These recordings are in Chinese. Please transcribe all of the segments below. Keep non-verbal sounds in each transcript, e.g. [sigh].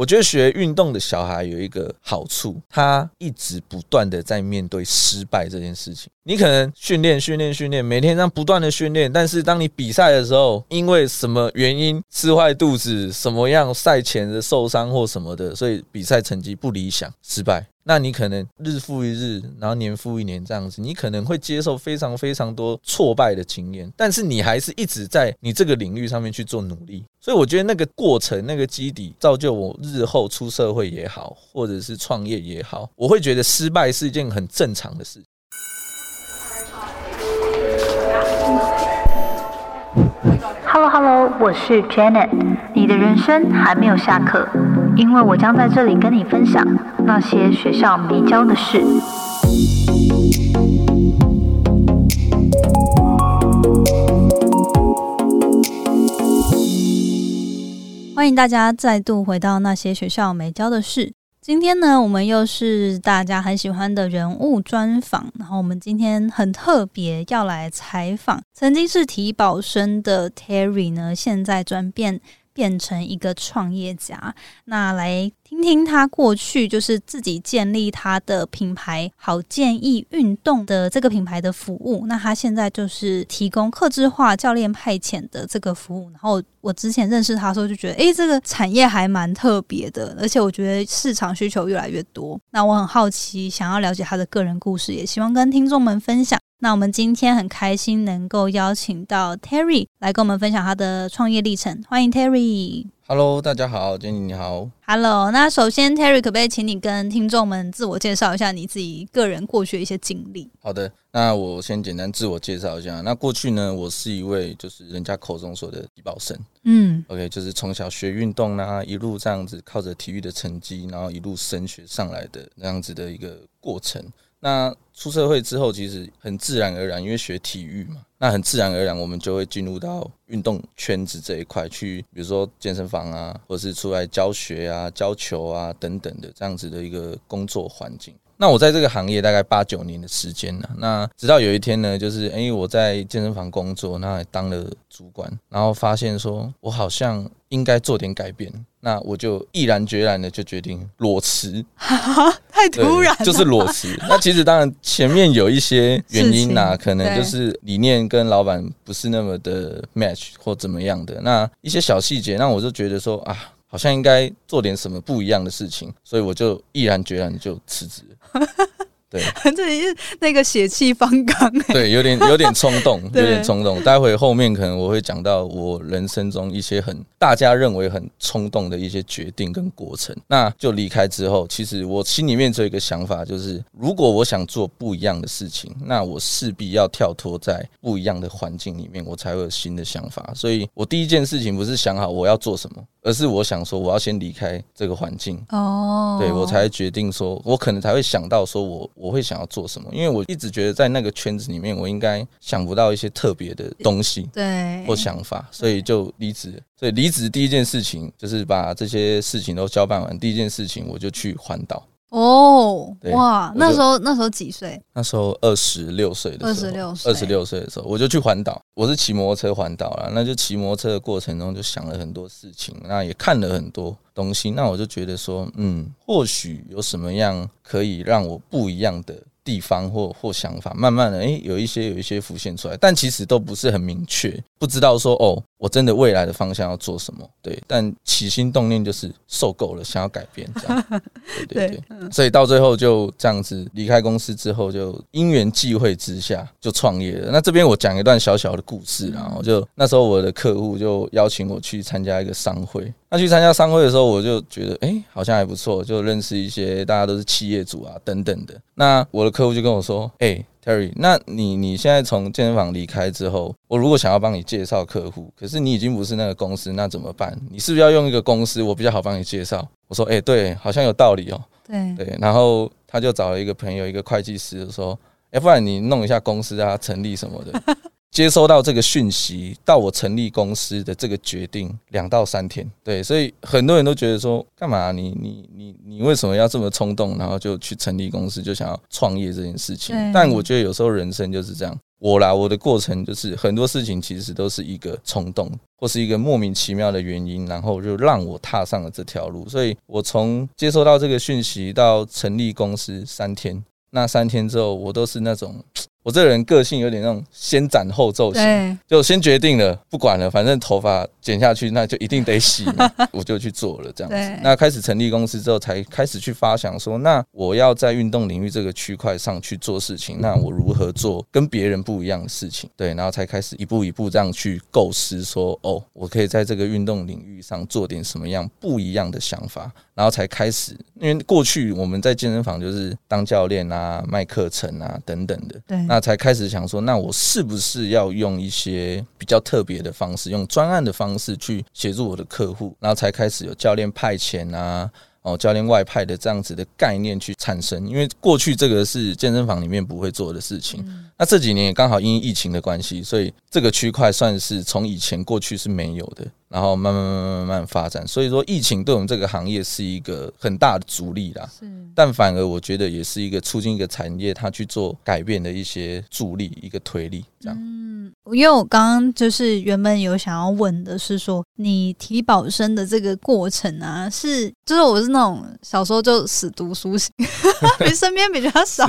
我觉得学运动的小孩有一个好处，他一直不断的在面对失败这件事情。你可能训练、训练、训练，每天这样不断的训练，但是当你比赛的时候，因为什么原因吃坏肚子，什么样赛前的受伤或什么的，所以比赛成绩不理想，失败。那你可能日复一日，然后年复一年这样子，你可能会接受非常非常多挫败的经验，但是你还是一直在你这个领域上面去做努力。所以我觉得那个过程、那个基底，造就我日后出社会也好，或者是创业也好，我会觉得失败是一件很正常的事。Hello Hello，我是 Janet。你的人生还没有下课，因为我将在这里跟你分享那些学校没教的事。欢迎大家再度回到那些学校没教的事。今天呢，我们又是大家很喜欢的人物专访。然后我们今天很特别，要来采访曾经是体保生的 Terry 呢，现在转变。变成一个创业家，那来听听他过去就是自己建立他的品牌好建议运动的这个品牌的服务。那他现在就是提供客制化教练派遣的这个服务。然后我之前认识他的时候就觉得，诶，这个产业还蛮特别的，而且我觉得市场需求越来越多。那我很好奇，想要了解他的个人故事，也希望跟听众们分享。那我们今天很开心能够邀请到 Terry 来跟我们分享他的创业历程，欢迎 Terry。Hello，大家好，Jenny 你好。Hello，那首先 Terry 可不可以请你跟听众们自我介绍一下你自己个人过去的一些经历？好的，那我先简单自我介绍一下。那过去呢，我是一位就是人家口中说的低保生。嗯，OK，就是从小学运动啦，一路这样子靠着体育的成绩，然后一路升学上来的那样子的一个过程。那出社会之后，其实很自然而然，因为学体育嘛，那很自然而然，我们就会进入到运动圈子这一块去，比如说健身房啊，或是出来教学啊、教球啊等等的这样子的一个工作环境。那我在这个行业大概八九年的时间了。那直到有一天呢，就是哎，我在健身房工作，那当了主管，然后发现说我好像应该做点改变。那我就毅然决然的就决定裸辞，[laughs] 太突然，就是裸辞。[laughs] 那其实当然前面有一些原因呐，可能就是理念跟老板不是那么的 match 或怎么样的，那一些小细节，那我就觉得说啊。好像应该做点什么不一样的事情，所以我就毅然决然就辞职。[laughs] 对，[laughs] 这里是那个血气方刚，对，有点有点冲动，[laughs] 有点冲动。待会后面可能我会讲到我人生中一些很大家认为很冲动的一些决定跟过程。那就离开之后，其实我心里面只有一个想法，就是如果我想做不一样的事情，那我势必要跳脱在不一样的环境里面，我才会有新的想法。所以我第一件事情不是想好我要做什么。而是我想说，我要先离开这个环境哦，对我才决定说，我可能才会想到说我我会想要做什么，因为我一直觉得在那个圈子里面，我应该想不到一些特别的东西，对或想法，所以就离职。所以离职第一件事情就是把这些事情都交办完，第一件事情我就去环岛。哦，哇！那时候那时候几岁？那时候二十六岁的时候，二十六岁，二十六岁的时候，我就去环岛。我是骑摩托车环岛了，那就骑摩托车的过程中就想了很多事情，那也看了很多东西。那我就觉得说，嗯，或许有什么样可以让我不一样的。地方或或想法，慢慢的，哎，有一些有一些浮现出来，但其实都不是很明确，不知道说哦，我真的未来的方向要做什么？对，但起心动念就是受够了，想要改变这样，[laughs] 对对对，所以到最后就这样子离开公司之后，就因缘际会之下就创业了。那这边我讲一段小小的故事，然后就那时候我的客户就邀请我去参加一个商会。那去参加商会的时候，我就觉得，哎，好像还不错，就认识一些大家都是企业主啊，等等的。那我的客户就跟我说，哎，Terry，那你你现在从健身房离开之后，我如果想要帮你介绍客户，可是你已经不是那个公司，那怎么办？你是不是要用一个公司，我比较好帮你介绍？我说，哎，对，好像有道理哦。对对，然后他就找了一个朋友，一个会计师，说，哎，不然你弄一下公司啊，成立什么的。接收到这个讯息，到我成立公司的这个决定两到三天，对，所以很多人都觉得说，干嘛你你你你为什么要这么冲动，然后就去成立公司，就想要创业这件事情？但我觉得有时候人生就是这样，我啦，我的过程就是很多事情其实都是一个冲动，或是一个莫名其妙的原因，然后就让我踏上了这条路。所以我从接收到这个讯息到成立公司三天，那三天之后，我都是那种。我这个人个性有点那种先斩后奏型，就先决定了，不管了，反正头发剪下去，那就一定得洗，[laughs] 我就去做了这样子。那开始成立公司之后，才开始去发想说，那我要在运动领域这个区块上去做事情，那我如何做跟别人不一样的事情？对，然后才开始一步一步这样去构思，说哦，我可以在这个运动领域上做点什么样不一样的想法，然后才开始。因为过去我们在健身房就是当教练啊、卖课程啊等等的，对。那才开始想说，那我是不是要用一些比较特别的方式，用专案的方式去协助我的客户，然后才开始有教练派遣啊，哦，教练外派的这样子的概念去产生。因为过去这个是健身房里面不会做的事情，那这几年也刚好因疫情的关系，所以这个区块算是从以前过去是没有的。然后慢慢慢慢慢慢发展，所以说疫情对我们这个行业是一个很大的阻力啦。是，但反而我觉得也是一个促进一个产业它去做改变的一些助力，一个推力这样。嗯，因为我刚刚就是原本有想要问的是说，你提保生的这个过程啊，是就是我是那种小时候就死读书型，[laughs] 比身边比较少，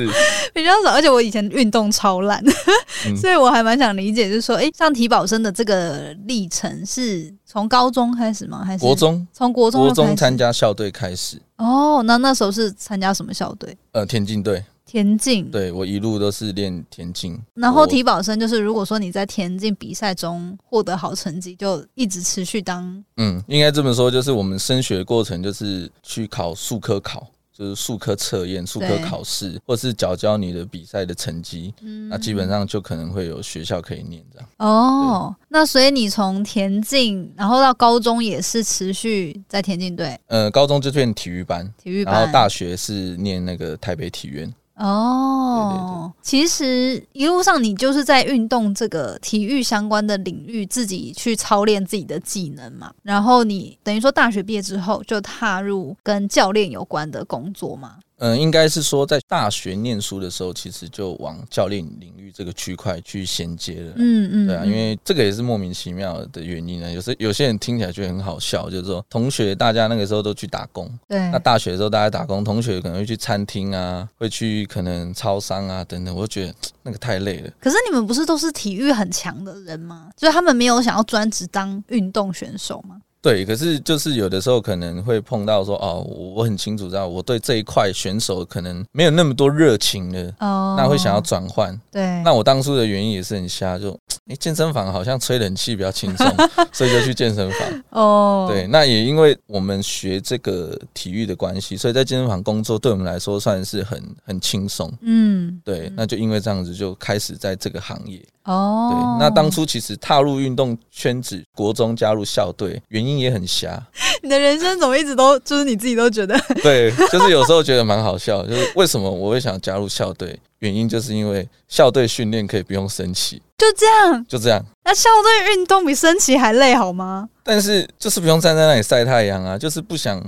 比较少，而且我以前运动超烂，[laughs] 所以我还蛮想理解，就是说，哎，像提保生的这个历程是。从高中开始吗？还是国中？从国中国中参加校队开始。哦，那那时候是参加什么校队？呃，田径队。田径。对我一路都是练田径。然后体保生就是，如果说你在田径比赛中获得好成绩，就一直持续当。嗯，应该这么说，就是我们升学过程就是去考数科考。就是数科测验、数科考试，或是缴交你的比赛的成绩，那基本上就可能会有学校可以念这样。哦，那所以你从田径，然后到高中也是持续在田径队。呃，高中就念体育班，体育班，然后大学是念那个台北体院。哦，其实一路上你就是在运动这个体育相关的领域，自己去操练自己的技能嘛。然后你等于说大学毕业之后就踏入跟教练有关的工作嘛。嗯，应该是说在大学念书的时候，其实就往教练领域这个区块去衔接了。嗯嗯，对啊，因为这个也是莫名其妙的原因呢。有时有些人听起来觉得很好笑，就是说同学大家那个时候都去打工。对。那大学的时候大家打工，同学可能会去餐厅啊，会去可能超商啊等等，我就觉得那个太累了。可是你们不是都是体育很强的人吗？就是他们没有想要专职当运动选手吗？对，可是就是有的时候可能会碰到说，哦，我很清楚知道我对这一块选手可能没有那么多热情了，哦，那会想要转换。对，那我当初的原因也是很瞎，就哎，健身房好像吹冷气比较轻松，所以就去健身房。[laughs] 哦，对，那也因为我们学这个体育的关系，所以在健身房工作对我们来说算是很很轻松。嗯，对，那就因为这样子就开始在这个行业。哦，对，那当初其实踏入运动圈子，国中加入校队，原因也很瞎。你的人生怎么一直都就是你自己都觉得？[laughs] 对，就是有时候觉得蛮好笑，就是为什么我会想加入校队？原因就是因为校队训练可以不用升旗，就这样，就这样。那校队运动比升旗还累好吗？但是就是不用站在那里晒太阳啊，就是不想，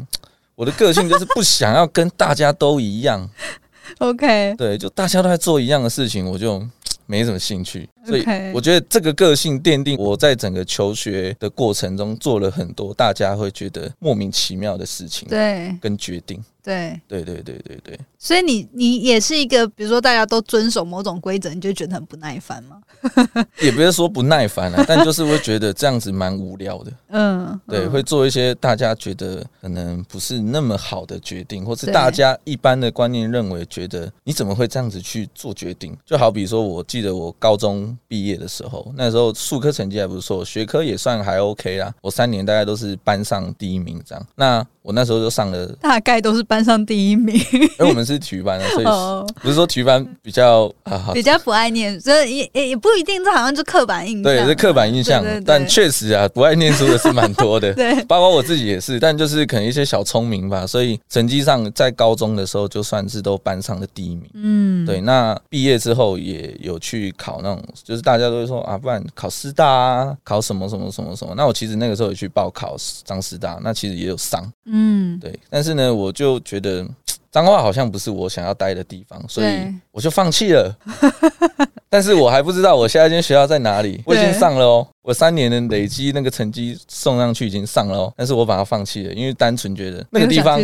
我的个性就是不想要跟大家都一样。[laughs] OK，对，就大家都在做一样的事情，我就。没什么兴趣，所以我觉得这个个性奠定我在整个求学的过程中做了很多大家会觉得莫名其妙的事情，对，跟决定。对对对对对对，所以你你也是一个，比如说大家都遵守某种规则，你就觉得很不耐烦吗？[laughs] 也不是说不耐烦啊，但就是会觉得这样子蛮无聊的。[laughs] 嗯，对，会做一些大家觉得可能不是那么好的决定，或是大家一般的观念认为觉得你怎么会这样子去做决定？就好比说，我记得我高中毕业的时候，那时候数科成绩还不错，学科也算还 OK 啦。我三年大概都是班上第一名这样。那我那时候就上了，大概都是班上第一名。[laughs] 因为我们是体育班的，所以不是说体育班比较比较不爱念，所以也也也不一定，这好像就刻板印象。对，是刻板印象。但确实啊，不爱念书的是蛮多的。[laughs] 对，包括我自己也是。但就是可能一些小聪明吧，所以成绩上在高中的时候就算是都班上的第一名。嗯，对。那毕业之后也有去考那种，就是大家都会说啊，不然考师大啊，考什么什么什么什么。那我其实那个时候也去报考张师大，那其实也有上。嗯，对，但是呢，我就觉得 [tsk] 脏话好像不是我想要待的地方，所以我就放弃了。[laughs] 但是我还不知道我下一间学校在哪里。我已经上了哦，我三年的累积那个成绩送上去已经上了哦，但是我把它放弃了，因为单纯觉得那个地方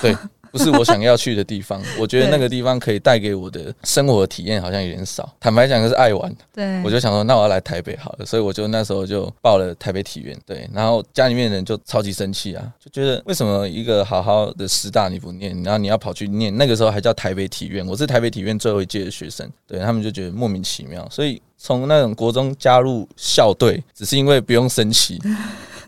对。不是我想要去的地方，[laughs] 我觉得那个地方可以带给我的生活体验好像有点少。坦白讲，就是爱玩。对，我就想说，那我要来台北好了，所以我就那时候就报了台北体院。对，然后家里面人就超级生气啊，就觉得为什么一个好好的师大你不念，然后你要跑去念？那个时候还叫台北体院，我是台北体院最后一届的学生，对他们就觉得莫名其妙。所以从那种国中加入校队，只是因为不用升旗。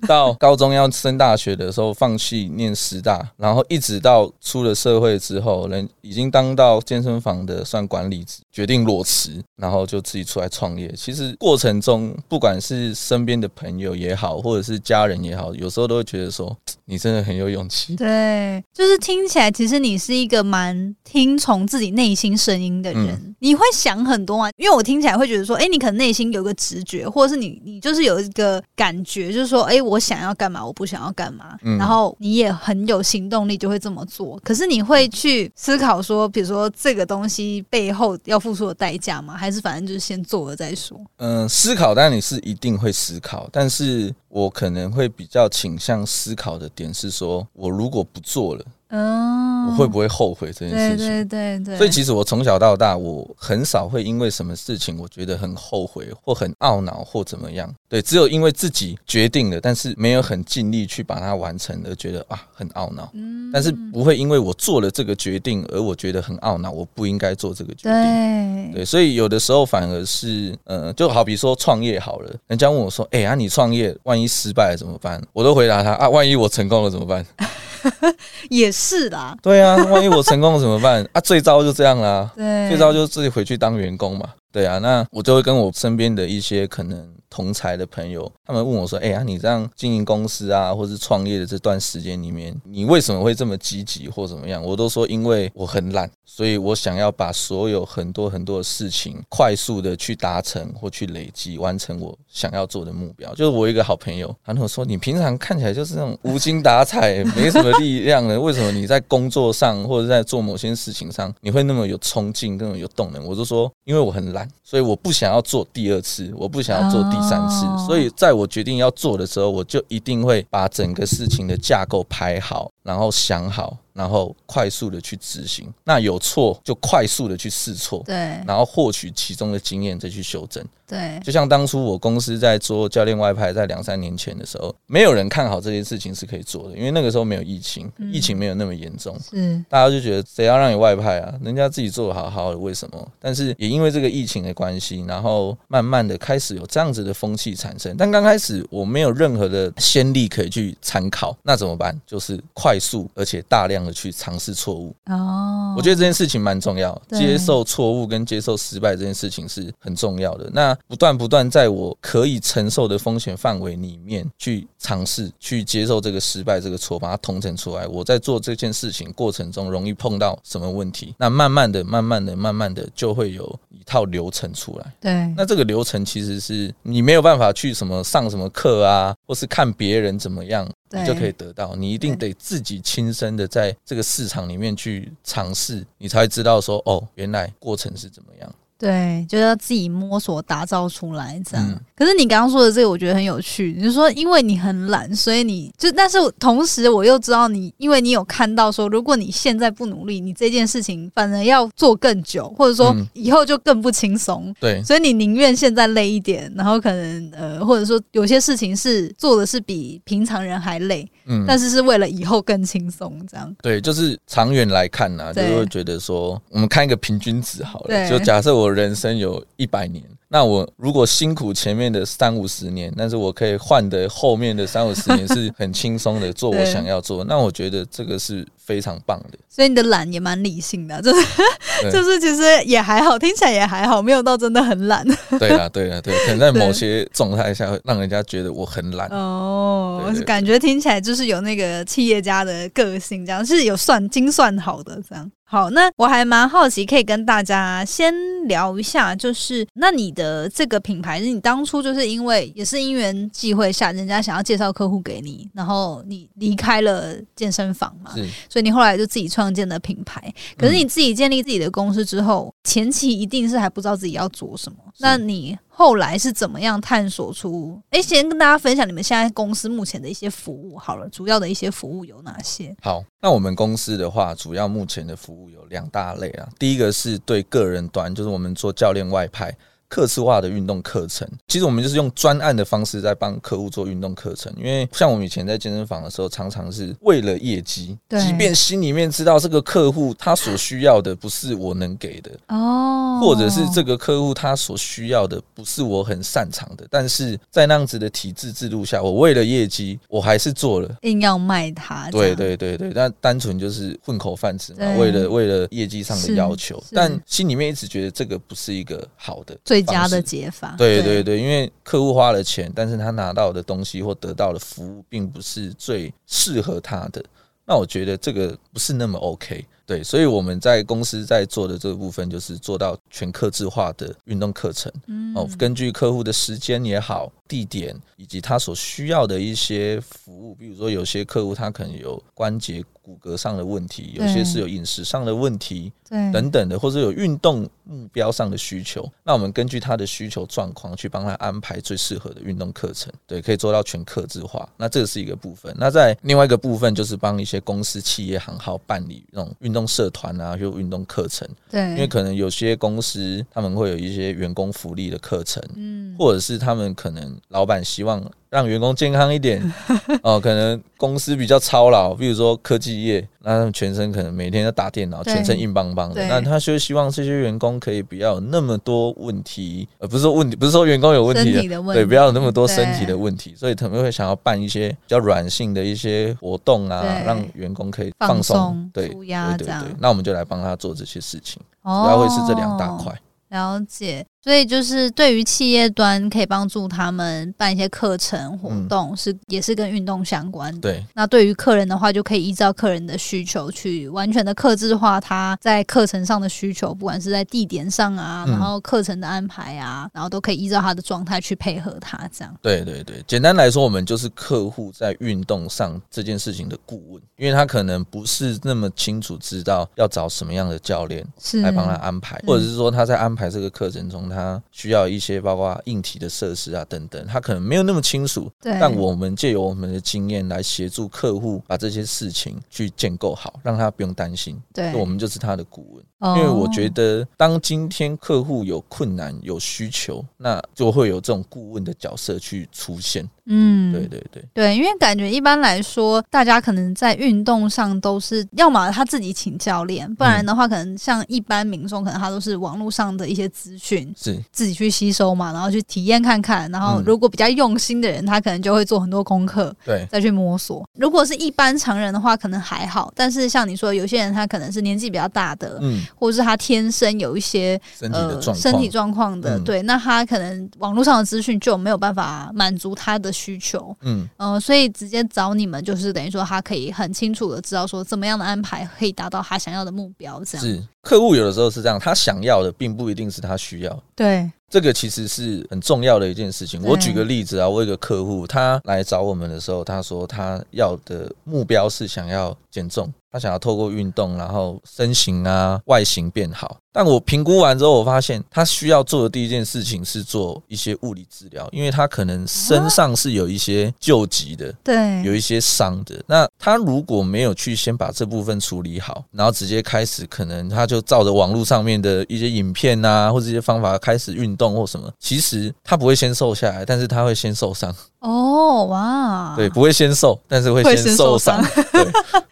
[laughs] 到高中要升大学的时候，放弃念师大，然后一直到出了社会之后，人已经当到健身房的算管理职，决定裸辞，然后就自己出来创业。其实过程中，不管是身边的朋友也好，或者是家人也好，有时候都会觉得说，你真的很有勇气。对，就是听起来，其实你是一个蛮听从自己内心声音的人。你会想很多啊，因为我听起来会觉得说，哎，你可能内心有个直觉，或者是你你就是有一个感觉，就是说，哎，我。想要干嘛？我不想要干嘛。然后你也很有行动力，就会这么做。可是你会去思考说，比如说这个东西背后要付出的代价吗？还是反正就是先做了再说？嗯，思考，但你是一定会思考。但是我可能会比较倾向思考的点是说，我如果不做了。哦，我会不会后悔这件事情？对对对对。所以其实我从小到大，我很少会因为什么事情我觉得很后悔或很懊恼或怎么样。对，只有因为自己决定了，但是没有很尽力去把它完成而觉得啊很懊恼。嗯。但是不会因为我做了这个决定而我觉得很懊恼，我不应该做这个决定。对。对，所以有的时候反而是，呃，就好比说创业好了，人家问我说：“哎呀，你创业万一失败了怎么办？”我都回答他：“啊，万一我成功了怎么办？” [laughs] [laughs] 也是啦，对啊，万一我成功了怎么办？啊？最糟就这样啦，对，最糟就自己回去当员工嘛，对啊，那我就会跟我身边的一些可能。同才的朋友，他们问我说：“哎呀，你这样经营公司啊，或是创业的这段时间里面，你为什么会这么积极或怎么样？”我都说：“因为我很懒，所以我想要把所有很多很多的事情快速的去达成或去累积完成我想要做的目标。”就是我一个好朋友，他跟我说：“你平常看起来就是那种无精打采、[laughs] 没什么力量的，为什么你在工作上或者在做某些事情上，你会那么有冲劲、那么有动能？”我就说：“因为我很懒，所以我不想要做第二次，我不想要做第。”三次，所以在我决定要做的时候，我就一定会把整个事情的架构排好，然后想好。然后快速的去执行，那有错就快速的去试错，对，然后获取其中的经验再去修正，对。就像当初我公司在做教练外派，在两三年前的时候，没有人看好这件事情是可以做的，因为那个时候没有疫情，疫情没有那么严重，嗯大家就觉得谁要让你外派啊？人家自己做的好好的，为什么？但是也因为这个疫情的关系，然后慢慢的开始有这样子的风气产生。但刚开始我没有任何的先例可以去参考，那怎么办？就是快速而且大量的。去尝试错误哦，我觉得这件事情蛮重要，接受错误跟接受失败这件事情是很重要的。那不断不断在我可以承受的风险范围里面去尝试，去接受这个失败这个错，把它统整出来。我在做这件事情过程中容易碰到什么问题，那慢慢的、慢慢的、慢慢的就会有一套流程出来。对，那这个流程其实是你没有办法去什么上什么课啊，或是看别人怎么样。你就可以得到，你一定得自己亲身的在这个市场里面去尝试，你才知道说哦，原来过程是怎么样。对，就要自己摸索打造出来这样。可是你刚刚说的这个，我觉得很有趣。你就说，因为你很懒，所以你就，但是同时我又知道你，因为你有看到说，如果你现在不努力，你这件事情反而要做更久，或者说以后就更不轻松。对，所以你宁愿现在累一点，然后可能呃，或者说有些事情是做的是比平常人还累，嗯，但是是为了以后更轻松这样。对，就是长远来看呢，就会觉得说，我们看一个平均值好了，就假设我。人生有一百年。那我如果辛苦前面的三五十年，但是我可以换的后面的三五十年是很轻松的做我想要做，那我觉得这个是非常棒的。所以你的懒也蛮理性的，就是 [laughs] 就是其实也还好，听起来也还好，没有到真的很懒。对啊，[laughs] 对啊，对，可能在某些状态下会让人家觉得我很懒。哦，感觉听起来就是有那个企业家的个性，这样是有算精算好的这样。好，那我还蛮好奇，可以跟大家先聊一下，就是那你的。的这个品牌，是你当初就是因为也是因缘际会下，人家想要介绍客户给你，然后你离开了健身房嘛，所以你后来就自己创建了品牌。可是你自己建立自己的公司之后，前期一定是还不知道自己要做什么。那你后来是怎么样探索出？哎，先跟大家分享你们现在公司目前的一些服务好了，主要的一些服务有哪些？好，那我们公司的话，主要目前的服务有两大类啊。第一个是对个人端，就是我们做教练外派。客制化的运动课程，其实我们就是用专案的方式在帮客户做运动课程。因为像我们以前在健身房的时候，常常是为了业绩，即便心里面知道这个客户他所需要的不是我能给的哦，或者是这个客户他所需要的不是我很擅长的，但是在那样子的体制制度下，我为了业绩，我还是做了，硬要卖他。对对对对，那单纯就是混口饭吃嘛，为了为了业绩上的要求，但心里面一直觉得这个不是一个好的。最佳的解法，对对对，因为客户花了钱，但是他拿到的东西或得到的服务，并不是最适合他的，那我觉得这个不是那么 OK。对，所以我们在公司在做的这个部分，就是做到全客制化的运动课程。嗯，哦，根据客户的时间也好、地点以及他所需要的一些服务，比如说有些客户他可能有关节骨骼上的问题，有些是有饮食上的问题，对，等等的，或者有运动目标上的需求，那我们根据他的需求状况去帮他安排最适合的运动课程。对，可以做到全客制化。那这是一个部分。那在另外一个部分，就是帮一些公司、企业、行号办理那种运动。社团啊，就运动课程，对，因为可能有些公司他们会有一些员工福利的课程，嗯，或者是他们可能老板希望。让员工健康一点 [laughs] 哦，可能公司比较操劳，比如说科技业，那他们全身可能每天要打电脑，全身硬邦邦的。那他就希望这些员工可以不要有那么多问题，而不是说问题，不是说员工有问题的，对，不要有那么多身体的问题。所以他们会想要办一些比较软性的一些活动啊，让员工可以放松、对，对对对。那我们就来帮他做这些事情，主要会是这两大块。了解。所以就是对于企业端可以帮助他们办一些课程活动，是也是跟运动相关的。对。那对于客人的话，就可以依照客人的需求去完全的克制化他在课程上的需求，不管是在地点上啊，然后课程的安排啊，然后都可以依照他的状态去配合他这样。对对对，简单来说，我们就是客户在运动上这件事情的顾问，因为他可能不是那么清楚知道要找什么样的教练来帮他安排，或者是说他在安排这个课程中。他需要一些包括硬体的设施啊等等，他可能没有那么清楚。对，但我们借由我们的经验来协助客户把这些事情去建构好，让他不用担心。对，我们就是他的顾问。因为我觉得，当今天客户有困难、有需求，那就会有这种顾问的角色去出现。嗯，对对对对，因为感觉一般来说，大家可能在运动上都是要么他自己请教练，不然的话，可能像一般民众，可能他都是网络上的一些资讯，是自己去吸收嘛，然后去体验看看。然后如果比较用心的人，他可能就会做很多功课，对，再去摸索。如果是一般常人的话，可能还好。但是像你说，有些人他可能是年纪比较大的，嗯。或者是他天生有一些呃身体状况的，对，那他可能网络上的资讯就没有办法满足他的需求，嗯呃，所以直接找你们，就是等于说他可以很清楚的知道说怎么样的安排可以达到他想要的目标，这样是客户有的时候是这样，他想要的并不一定是他需要，对。这个其实是很重要的一件事情。我举个例子啊，我有个客户，他来找我们的时候，他说他要的目标是想要减重，他想要透过运动，然后身形啊、外形变好。但我评估完之后，我发现他需要做的第一件事情是做一些物理治疗，因为他可能身上是有一些旧疾的，对，有一些伤的。那他如果没有去先把这部分处理好，然后直接开始，可能他就照着网络上面的一些影片啊，或者一些方法开始运。动或什么，其实他不会先瘦下来，但是他会先受伤。哦，哇，对，不会先瘦，但是会先受伤。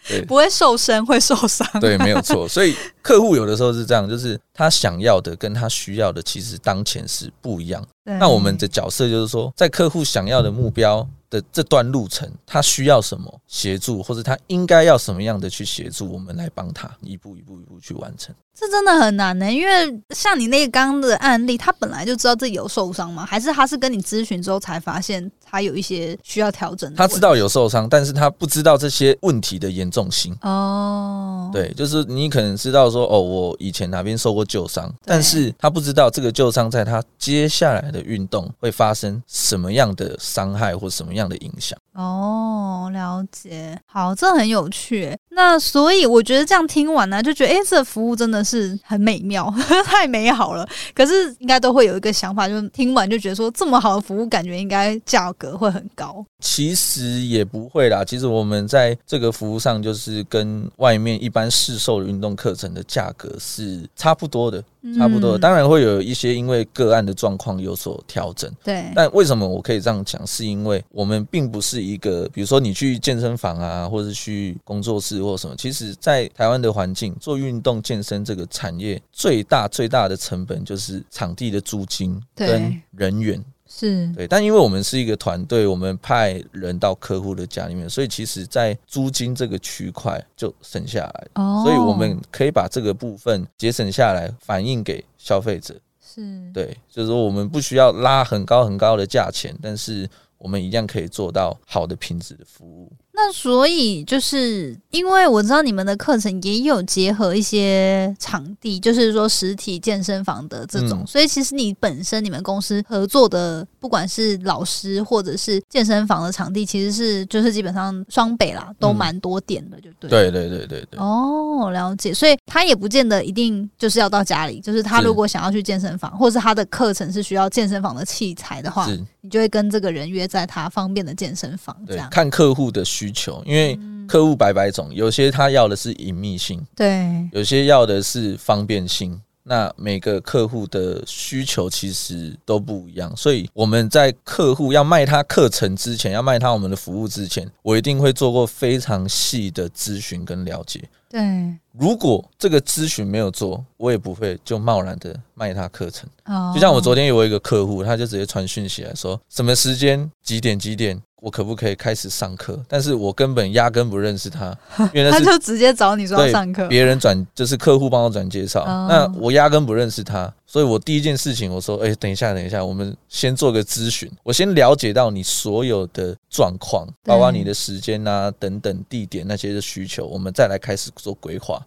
对，[laughs] 不会瘦身，会受伤。对，没有错。所以客户有的时候是这样，就是他想要的跟他需要的，其实当前是不一样。那我们的角色就是说，在客户想要的目标的这段路程，他需要什么协助，或者他应该要什么样的去协助，我们来帮他一步一步一步去完成。这真的很难呢，因为像你那个刚刚的案例，他本来就知道自己有受伤吗？还是他是跟你咨询之后才发现他有一些需要调整？他知道有受伤，但是他不知道这些问题的严重性。哦，对，就是你可能知道说，哦，我以前哪边受过旧伤，但是他不知道这个旧伤在他接下来的运动会发生什么样的伤害或什么样的影响。哦，了解，好，这很有趣。那所以我觉得这样听完呢，就觉得哎，这服务真的是很美妙，[laughs] 太美好了。可是应该都会有一个想法，就是听完就觉得说，这么好的服务，感觉应该价格会很高。其实也不会啦，其实我们在这个服务上，就是跟外面一般市售的运动课程的价格是差不多的。差不多，当然会有一些因为个案的状况有所调整。对，但为什么我可以这样讲？是因为我们并不是一个，比如说你去健身房啊，或者去工作室或什么。其实，在台湾的环境做运动健身这个产业，最大最大的成本就是场地的租金跟人员。是对，但因为我们是一个团队，我们派人到客户的家里面，所以其实，在租金这个区块就省下来，所以我们可以把这个部分节省下来，反映给消费者。是对，就是说我们不需要拉很高很高的价钱，但是我们一样可以做到好的品质的服务。那所以就是因为我知道你们的课程也有结合一些场地，就是说实体健身房的这种，所以其实你本身你们公司合作的，不管是老师或者是健身房的场地，其实是就是基本上双北啦，都蛮多点的，就对。对对对对对。哦，了解。所以他也不见得一定就是要到家里，就是他如果想要去健身房，或者是他的课程是需要健身房的器材的话，你就会跟这个人约在他方便的健身房，这样看客户的需。需求，因为客户百百种，有些他要的是隐秘性，对，有些要的是方便性。那每个客户的需求其实都不一样，所以我们在客户要卖他课程之前，要卖他我们的服务之前，我一定会做过非常细的咨询跟了解。对，如果这个咨询没有做，我也不会就贸然的卖他课程。哦，就像我昨天有一个客户，他就直接传讯息来说，什么时间几点几点。我可不可以开始上课？但是我根本压根不认识他，[laughs] 因为他就直接找你说要上课，别人转就是客户帮我转介绍，那我压根不认识他，所以我第一件事情我说，哎，等一下，等一下，我们先做个咨询，我先了解到你所有的状况，包括你的时间啊等等地点那些的需求，我们再来开始做规划。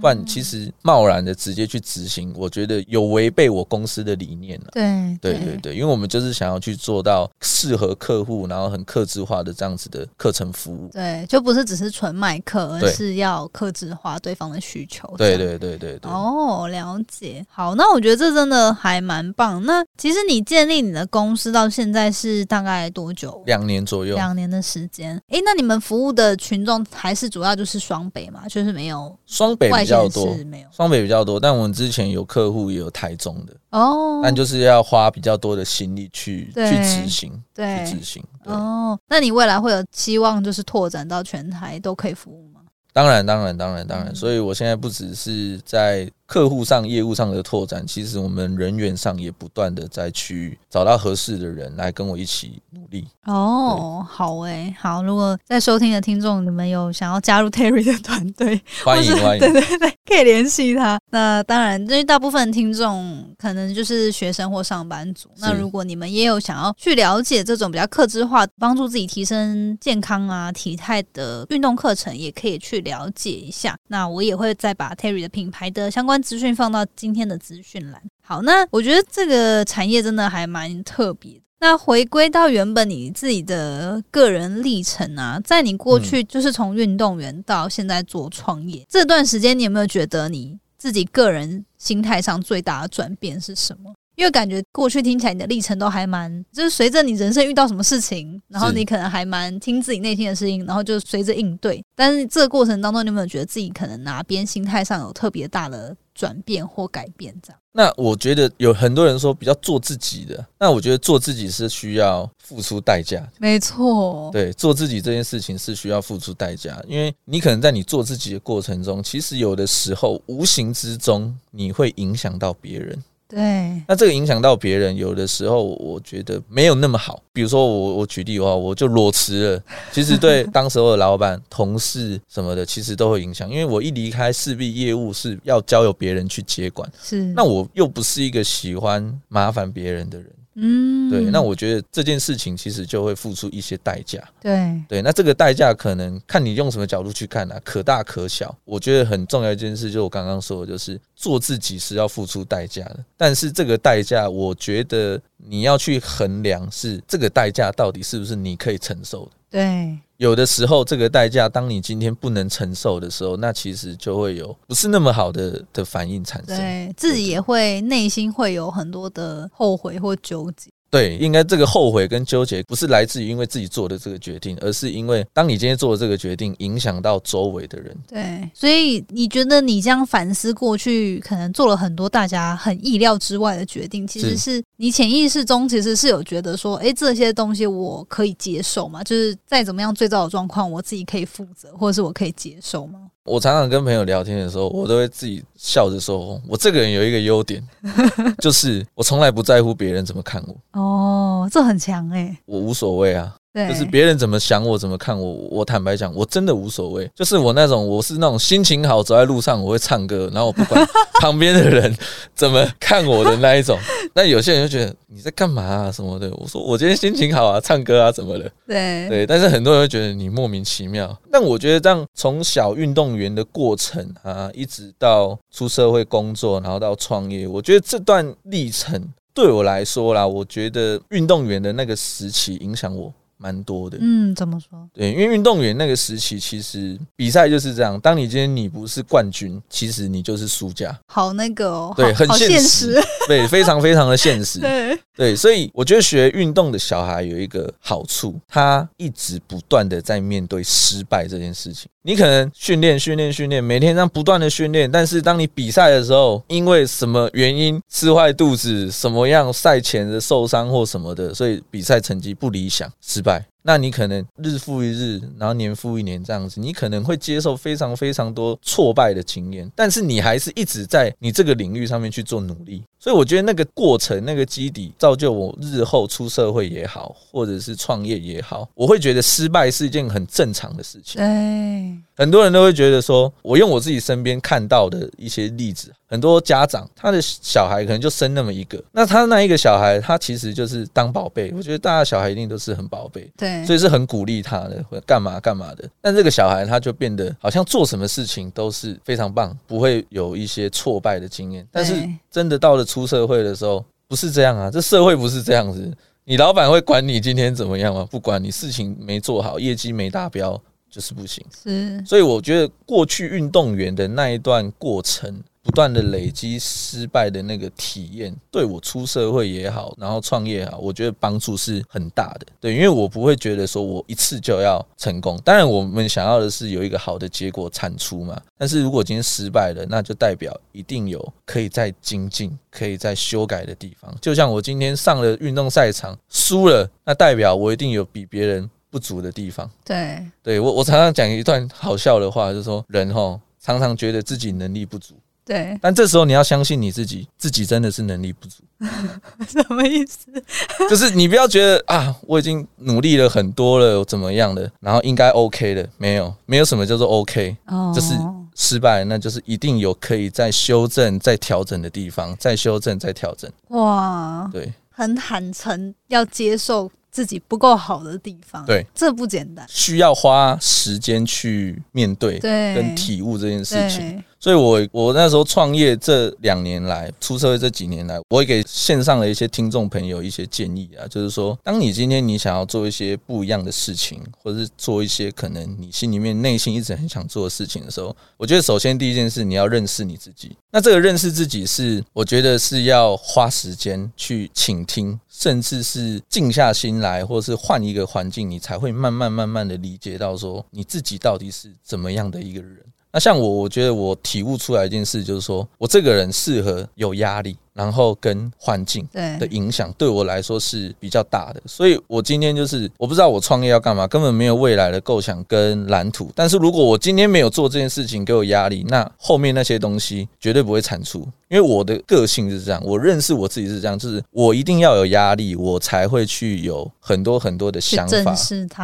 不然，其实贸然的直接去执行，我觉得有违背我公司的理念了。对，对，对，对，因为我们就是想要去做到适合客户，然后很克制化的这样子的课程服务。对，就不是只是纯卖课，而是要克制化对方的需求。对，对，对，对，对。哦，了解。好，那我觉得这真的还蛮棒。那其实你建立你的公司到现在是大概多久？两年左右。两年的时间。哎，那你们服务的群众还是主要就是双北嘛？就是没有双北。比较多，双北比较多，但我们之前有客户也有台中的哦，但就是要花比较多的心力去去执行，对，去执行哦。那你未来会有期望，就是拓展到全台都可以服务吗？当然，当然，当然，当然。所以我现在不只是在。客户上、业务上的拓展，其实我们人员上也不断的在去找到合适的人来跟我一起努力。哦，好诶，好。如果在收听的听众，你们有想要加入 Terry 的团队，[laughs] 欢迎欢迎，对对对，可以联系他。那当然，因为大部分听众可能就是学生或上班族。那如果你们也有想要去了解这种比较克制化、帮助自己提升健康啊、体态的运动课程，也可以去了解一下。那我也会再把 Terry 的品牌的相关。资讯放到今天的资讯栏。好，那我觉得这个产业真的还蛮特别。那回归到原本你自己的个人历程啊，在你过去就是从运动员到现在做创业这段时间，你有没有觉得你自己个人心态上最大的转变是什么？因为感觉过去听起来你的历程都还蛮，就是随着你人生遇到什么事情，然后你可能还蛮听自己内心的声音，然后就随着应对。但是这个过程当中，你有没有觉得自己可能哪边心态上有特别大的转变或改变？这样？那我觉得有很多人说比较做自己的，那我觉得做自己是需要付出代价。没错，对，做自己这件事情是需要付出代价，因为你可能在你做自己的过程中，其实有的时候无形之中你会影响到别人。对，那这个影响到别人，有的时候我觉得没有那么好。比如说我我举例的话，我就裸辞了，其实对当时候的老板、同事什么的，其实都会影响。因为我一离开，势必业务是要交由别人去接管，是那我又不是一个喜欢麻烦别人的人。嗯，对，那我觉得这件事情其实就会付出一些代价。对对，那这个代价可能看你用什么角度去看啊，可大可小。我觉得很重要一件事，就我刚刚说的，就是做自己是要付出代价的。但是这个代价，我觉得你要去衡量，是这个代价到底是不是你可以承受的。对，有的时候这个代价，当你今天不能承受的时候，那其实就会有不是那么好的的反应产生。对自己也会内心会有很多的后悔或纠结。对，应该这个后悔跟纠结不是来自于因为自己做的这个决定，而是因为当你今天做的这个决定影响到周围的人。对，所以你觉得你这样反思过去，可能做了很多大家很意料之外的决定，其实是你潜意识中其实是有觉得说，哎，这些东西我可以接受吗？就是再怎么样最糟的状况，我自己可以负责，或者是我可以接受吗？我常常跟朋友聊天的时候，我都会自己笑着说：“我这个人有一个优点，[laughs] 就是我从来不在乎别人怎么看我。哦，这很强哎，我无所谓啊。”就是别人怎么想我，怎么看我，我坦白讲，我真的无所谓。就是我那种，我是那种心情好，走在路上我会唱歌，然后我不管 [laughs] 旁边的人怎么看我的那一种。那有些人就觉得你在干嘛啊什么的。我说我今天心情好啊，唱歌啊怎么的？对对。但是很多人会觉得你莫名其妙。但我觉得这样从小运动员的过程啊，一直到出社会工作，然后到创业，我觉得这段历程对我来说啦，我觉得运动员的那个时期影响我。蛮多的，嗯，怎么说？对，因为运动员那个时期，其实比赛就是这样。当你今天你不是冠军，其实你就是输家。好那个哦，对，很现实，[laughs] 对，非常非常的现实。[laughs] 对对，所以我觉得学运动的小孩有一个好处，他一直不断的在面对失败这件事情。你可能训练训练训练，每天这样不断的训练，但是当你比赛的时候，因为什么原因吃坏肚子，什么样赛前的受伤或什么的，所以比赛成绩不理想，失败。那你可能日复一日，然后年复一年这样子，你可能会接受非常非常多挫败的经验，但是你还是一直在你这个领域上面去做努力。所以我觉得那个过程、那个基底，造就我日后出社会也好，或者是创业也好，我会觉得失败是一件很正常的事情。对，很多人都会觉得说，我用我自己身边看到的一些例子，很多家长他的小孩可能就生那么一个，那他那一个小孩，他其实就是当宝贝。我觉得大家小孩一定都是很宝贝，对，所以是很鼓励他的，干嘛干嘛的。但这个小孩他就变得好像做什么事情都是非常棒，不会有一些挫败的经验。但是真的到了。出社会的时候不是这样啊，这社会不是这样子。你老板会管你今天怎么样吗？不管你事情没做好，业绩没达标就是不行。是，所以我觉得过去运动员的那一段过程。不断的累积失败的那个体验，对我出社会也好，然后创业也好，我觉得帮助是很大的。对，因为我不会觉得说我一次就要成功。当然，我们想要的是有一个好的结果产出嘛。但是如果今天失败了，那就代表一定有可以再精进、可以再修改的地方。就像我今天上了运动赛场输了，那代表我一定有比别人不足的地方。对，对我我常常讲一段好笑的话，就是说人哈常常觉得自己能力不足。对，但这时候你要相信你自己，自己真的是能力不足。[laughs] 什么意思？[laughs] 就是你不要觉得啊，我已经努力了很多了，怎么样的，然后应该 OK 的，没有，没有什么叫做 OK，就是失败，那就是一定有可以再修正、再调整的地方，再修正、再调整。哇，对，很坦诚，要接受。自己不够好的地方，对，这不简单，需要花时间去面对，对，跟体悟这件事情。所以，我我那时候创业这两年来，出社会这几年来，我也给线上的一些听众朋友一些建议啊，就是说，当你今天你想要做一些不一样的事情，或者是做一些可能你心里面内心一直很想做的事情的时候，我觉得首先第一件事你要认识你自己。那这个认识自己是，我觉得是要花时间去倾听。甚至是静下心来，或者是换一个环境，你才会慢慢慢慢的理解到说你自己到底是怎么样的一个人。那像我，我觉得我体悟出来一件事，就是说我这个人适合有压力。然后跟环境的影响对我来说是比较大的。所以我今天就是我不知道我创业要干嘛，根本没有未来的构想跟蓝图。但是如果我今天没有做这件事情，给我压力，那后面那些东西绝对不会产出。因为我的个性是这样，我认识我自己是这样，就是我一定要有压力，我才会去有很多很多的想法。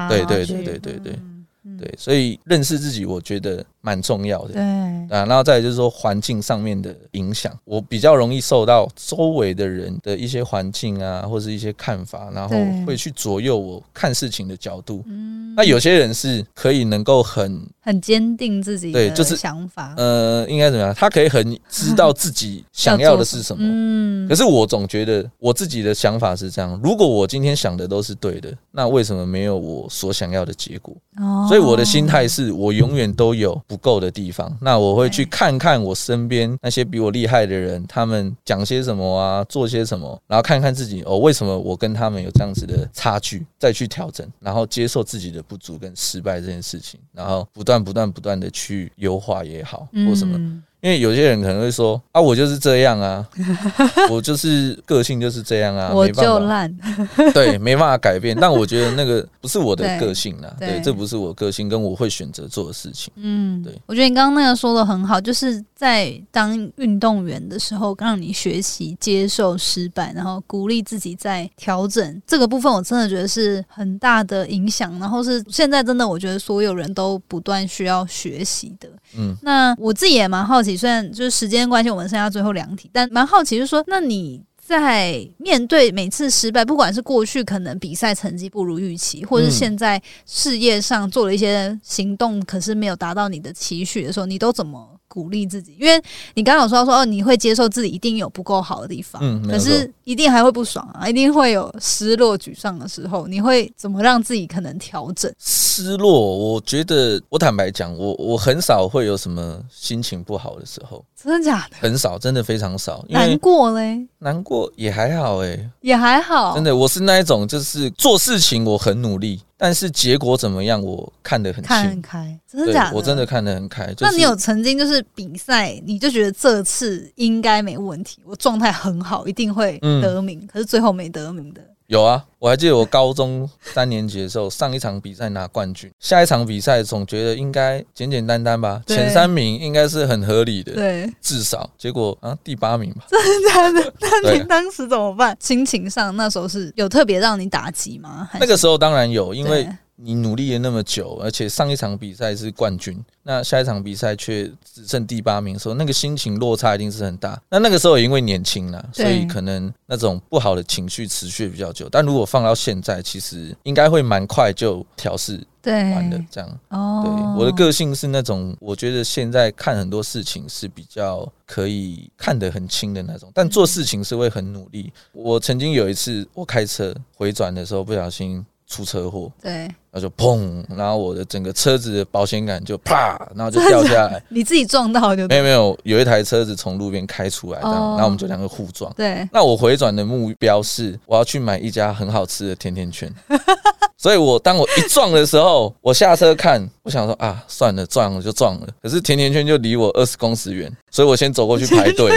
对对对对对对。对，所以认识自己，我觉得蛮重要的。对啊，然后再就是说环境上面的影响，我比较容易受到周围的人的一些环境啊，或是一些看法，然后会去左右我看事情的角度。嗯，那有些人是可以能够很很坚定自己对，就是想法。呃，应该怎么样？他可以很知道自己想要的是 [laughs] 什么。嗯，可是我总觉得我自己的想法是这样：如果我今天想的都是对的，那为什么没有我所想要的结果？哦，所以。我的心态是我永远都有不够的地方，那我会去看看我身边那些比我厉害的人，他们讲些什么啊，做些什么，然后看看自己哦，为什么我跟他们有这样子的差距，再去调整，然后接受自己的不足跟失败这件事情，然后不断不断不断的去优化也好，或什么。因为有些人可能会说啊，我就是这样啊，[laughs] 我就是个性就是这样啊，我就烂，[laughs] 对，没办法改变。但我觉得那个不是我的 [laughs] 个性啦，对，这不是我个性，跟我会选择做的事情。嗯，对，我觉得你刚刚那个说的很好，就是在当运动员的时候，让你学习接受失败，然后鼓励自己在调整这个部分，我真的觉得是很大的影响。然后是现在真的，我觉得所有人都不断需要学习的。嗯，那我自己也蛮好奇。虽然就是时间关系，我们剩下最后两题，但蛮好奇，就是说，那你在面对每次失败，不管是过去可能比赛成绩不如预期，或是现在事业上做了一些行动，可是没有达到你的期许的时候，你都怎么？鼓励自己，因为你刚刚有说说哦，你会接受自己一定有不够好的地方，嗯，可是一定还会不爽啊，一定会有失落、沮丧的时候，你会怎么让自己可能调整？失落，我觉得我坦白讲，我我很少会有什么心情不好的时候，真的假的？很少，真的非常少。难过嘞？难过也还好哎，也还好。真的，我是那一种，就是做事情我很努力。但是结果怎么样？我看得很看开，真的假的？我真的看得很开。那你有曾经就是比赛，你就觉得这次应该没问题，我状态很好，一定会得名，可是最后没得名的。有啊，我还记得我高中三年级的时候，上一场比赛拿冠军，下一场比赛总觉得应该简简单单吧，前三名应该是很合理的，对，至少结果啊第八名吧，真的？[laughs] 那你当时怎么办？心情上那时候是有特别让你打击吗？那个时候当然有，因为。你努力了那么久，而且上一场比赛是冠军，那下一场比赛却只剩第八名的，时候那个心情落差一定是很大。那那个时候也因为年轻了，所以可能那种不好的情绪持续比较久。但如果放到现在，其实应该会蛮快就调试完的。这样，哦，对，我的个性是那种，我觉得现在看很多事情是比较可以看得很清的那种，但做事情是会很努力。我曾经有一次，我开车回转的时候不小心。出车祸，对，然后就砰，然后我的整个车子的保险杆就啪，[laughs] 然后就掉下来。你自己撞到就？没有没有，有一台车子从路边开出来，这样，然后我们就两个互撞。对，那我回转的目标是我要去买一家很好吃的甜甜圈。[laughs] 所以，我当我一撞的时候，我下车看，我想说啊，算了，撞了就撞了。可是甜甜圈就离我二十公尺远，所以我先走过去排队。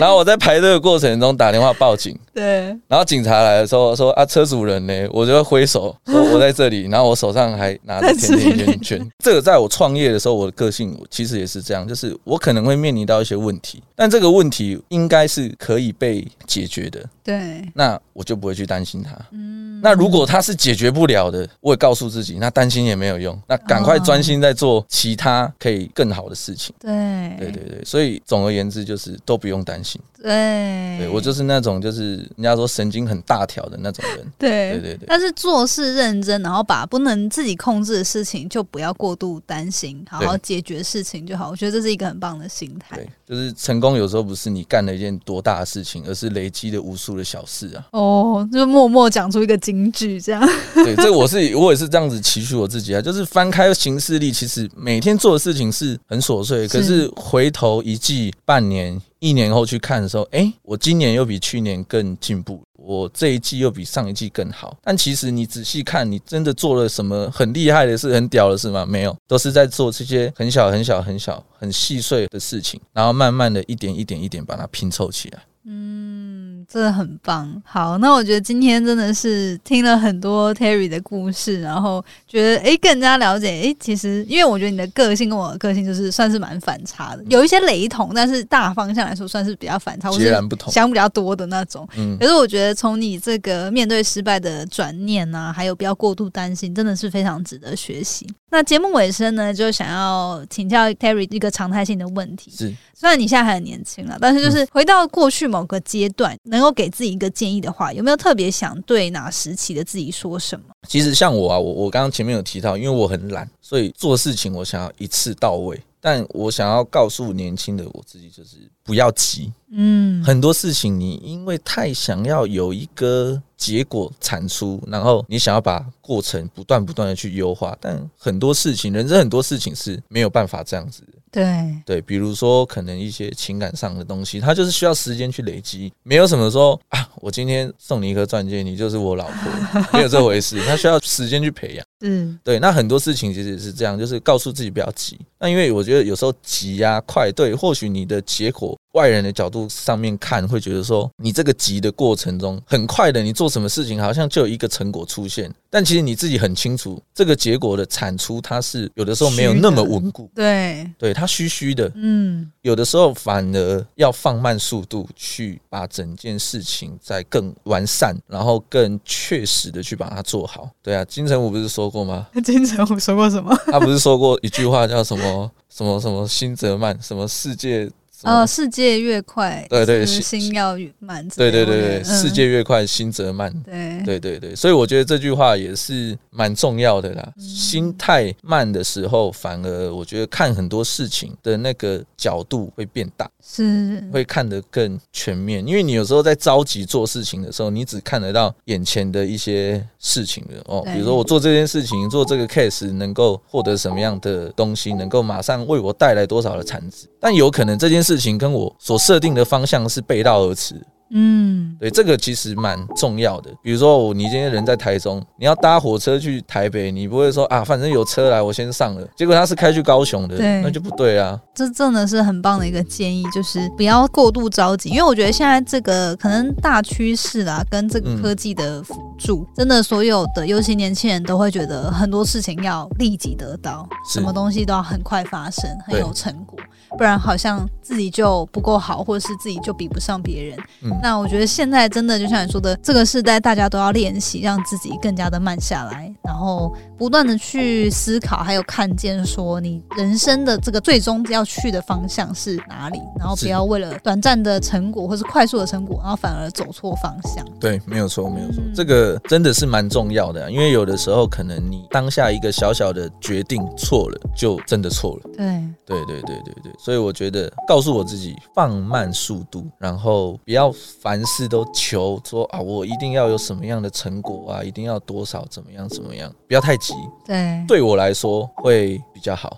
然后我在排队的过程中打电话报警。对。然后警察来的时候说啊，车主人呢？我就挥手说我在这里。然后我手上还拿着甜甜圈圈。[laughs] 这个在我创业的时候，我的个性其实也是这样，就是我可能会面临到一些问题，但这个问题应该是可以被解决的。对。那我就不会去担心它。嗯。那如果他是解决不了的，我也告诉自己，那担心也没有用，那赶快专心在做其他可以更好的事情。对，对对对，所以总而言之就是都不用担心。对，对我就是那种就是人家说神经很大条的那种人。对对对对，但是做事认真，然后把不能自己控制的事情就不要过度担心，好好解决事情就好。我觉得这是一个很棒的心态。对，就是成功有时候不是你干了一件多大的事情，而是累积了无数的小事啊。哦，就默默讲出一个。金句这样，对，这我是我也是这样子期许我自己啊，就是翻开行事历，其实每天做的事情是很琐碎，可是回头一记、半年、一年后去看的时候，哎，我今年又比去年更进步，我这一季又比上一季更好。但其实你仔细看，你真的做了什么很厉害的事、很屌的事吗？没有，都是在做这些很小、很小、很小、很细碎的事情，然后慢慢的一点一点一点把它拼凑起来。嗯。真的很棒。好，那我觉得今天真的是听了很多 Terry 的故事，然后觉得哎更加了解哎，其实因为我觉得你的个性跟我的个性就是算是蛮反差的，有一些雷同，但是大方向来说算是比较反差，截然不同，想比较多的那种。嗯，可是我觉得从你这个面对失败的转念啊，还有不要过度担心，真的是非常值得学习。那节目尾声呢，就想要请教 Terry 一个常态性的问题。是，虽然你现在还很年轻了，但是就是回到过去某个阶段，能够给自己一个建议的话，有没有特别想对哪时期的自己说什么？其实像我啊，我我刚刚前面有提到，因为我很懒，所以做事情我想要一次到位。但我想要告诉年轻的我自己，就是不要急。嗯，很多事情你因为太想要有一个结果产出，然后你想要把过程不断不断的去优化，但很多事情，人生很多事情是没有办法这样子。对对，比如说可能一些情感上的东西，它就是需要时间去累积，没有什么说啊，我今天送你一颗钻戒，你就是我老婆，[laughs] 没有这回事，它需要时间去培养。嗯，对，那很多事情其实是这样，就是告诉自己不要急。那因为我觉得有时候急呀快，对，或许你的结果。外人的角度上面看，会觉得说你这个急的过程中，很快的，你做什么事情好像就有一个成果出现，但其实你自己很清楚，这个结果的产出它是有的时候没有那么稳固，对，对，它虚虚的，嗯，有的时候反而要放慢速度去把整件事情再更完善，然后更确实的去把它做好。对啊，金城武不是说过吗？[laughs] 金城武说过什么？他不是说过一句话叫什么什么什么心则慢，什么世界。呃，世界越快，对对，心要越慢。对对对对，世界越快，心则慢。对对对对，所以我觉得这句话也是蛮重要的啦。心太慢的时候，反而我觉得看很多事情的那个角度会变大，是会看得更全面。因为你有时候在着急做事情的时候，你只看得到眼前的一些事情的哦。比如说我做这件事情，做这个 case 能够获得什么样的东西，能够马上为我带来多少的产值，但有可能这件事。情跟我所设定的方向是背道而驰。嗯，对，这个其实蛮重要的。比如说，你今天人在台中，你要搭火车去台北，你不会说啊，反正有车来，我先上了。结果他是开去高雄的，那就不对啊。这真的是很棒的一个建议，就是不要过度着急，因为我觉得现在这个可能大趋势啦，跟这个科技的辅助，真的所有的尤其年轻人都会觉得很多事情要立即得到，什么东西都要很快发生，很有成果。不然好像自己就不够好，或者是自己就比不上别人。那我觉得现在真的就像你说的，这个时代大家都要练习，让自己更加的慢下来，然后不断的去思考，还有看见说你人生的这个最终要去的方向是哪里，然后不要为了短暂的成果或是快速的成果，然后反而走错方向。对，没有错，没有错，这个真的是蛮重要的，因为有的时候可能你当下一个小小的决定错了，就真的错了。对，对，对，对，对，对。所以我觉得，告诉我自己放慢速度，然后不要凡事都求说啊，我一定要有什么样的成果啊，一定要多少怎么样怎么样，不要太急。对，对我来说会比较好。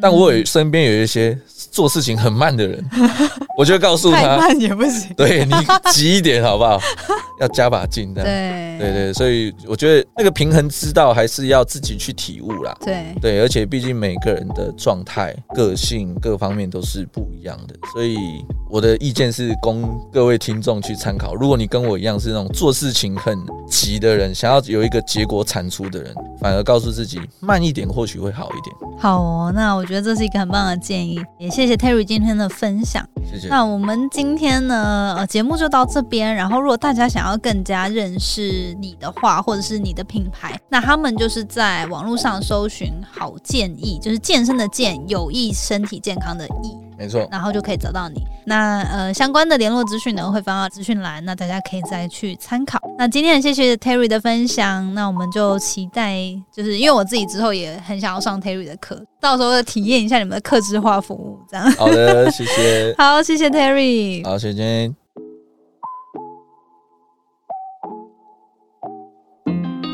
但我有身边有一些做事情很慢的人，[laughs] 我就告诉他，慢也不行。对你急一点好不好？[laughs] 要加把劲的。对对对，所以我觉得那个平衡之道还是要自己去体悟啦。对对，而且毕竟每个人的状态、个性各方面都是不一样的，所以我的意见是供各位听众去参考。如果你跟我一样是那种做事情很急的人，想要有一个结果产出的人，反而告诉自己慢一点，或许会好一点。好哦，那我。觉得这是一个很棒的建议，也谢谢 Terry 今天的分享。谢谢。那我们今天呢，呃，节目就到这边。然后，如果大家想要更加认识你的话，或者是你的品牌，那他们就是在网络上搜寻“好建议”，就是健身的健，有益身体健康的益。没错，然后就可以找到你。那呃，相关的联络资讯呢，会放到资讯栏，那大家可以再去参考。那今天谢谢 Terry 的分享，那我们就期待，就是因为我自己之后也很想要上 Terry 的课，到时候体验一下你们的客制化服务，这样。好的，谢谢。[laughs] 好，谢谢 Terry。好，谢谢。